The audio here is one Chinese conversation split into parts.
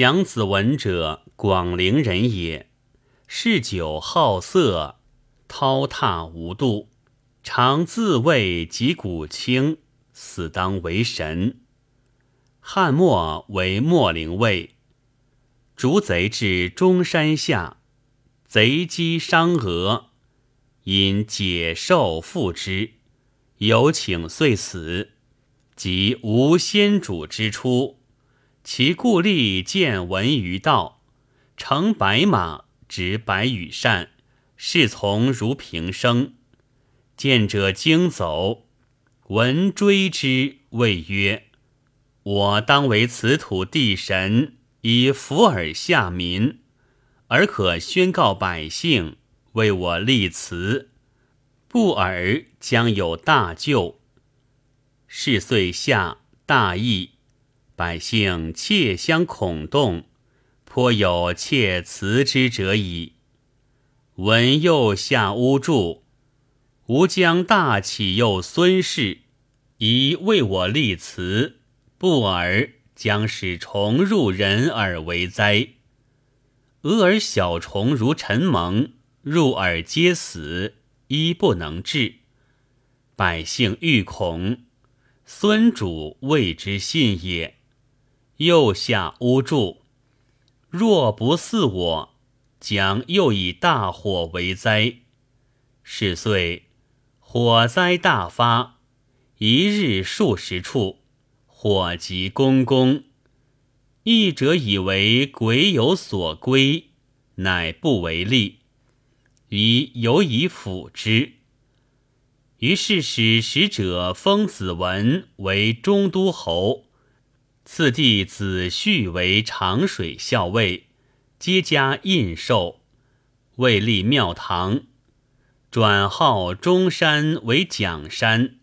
蒋子文者，广陵人也，嗜酒好色，饕餮无度，常自谓及古清，死当为神。汉末为秣陵尉，逐贼至中山下，贼击伤额，因解受复之，有请遂死。即无先主之初，其故吏见闻于道，乘白马，执白羽扇，侍从如平生。见者惊走，闻追之，谓曰：“我当为此土地神，以福尔下民，而可宣告百姓，为我立祠，不尔将有大救。”是岁下大义，百姓切相恐动，颇有窃辞之者矣。闻右下屋住，吾将大启右孙氏，宜为我立祠，不尔将使虫入人耳为哉？俄而小虫如陈蒙，入耳皆死，一不能治，百姓欲恐。孙主谓之信也。右下屋住，若不似我，将又以大火为灾。是岁，火灾大发，一日数十处，火急公公。义者以为鬼有所归，乃不为力，以有以辅之。于是使使者封子文为中都侯，次弟子胥为长水校尉，皆加印绶，未立庙堂，转号中山为蒋山，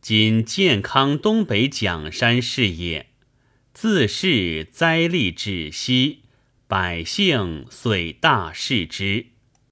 今健康东北蒋山是也。自是灾厉止息，百姓遂大视之。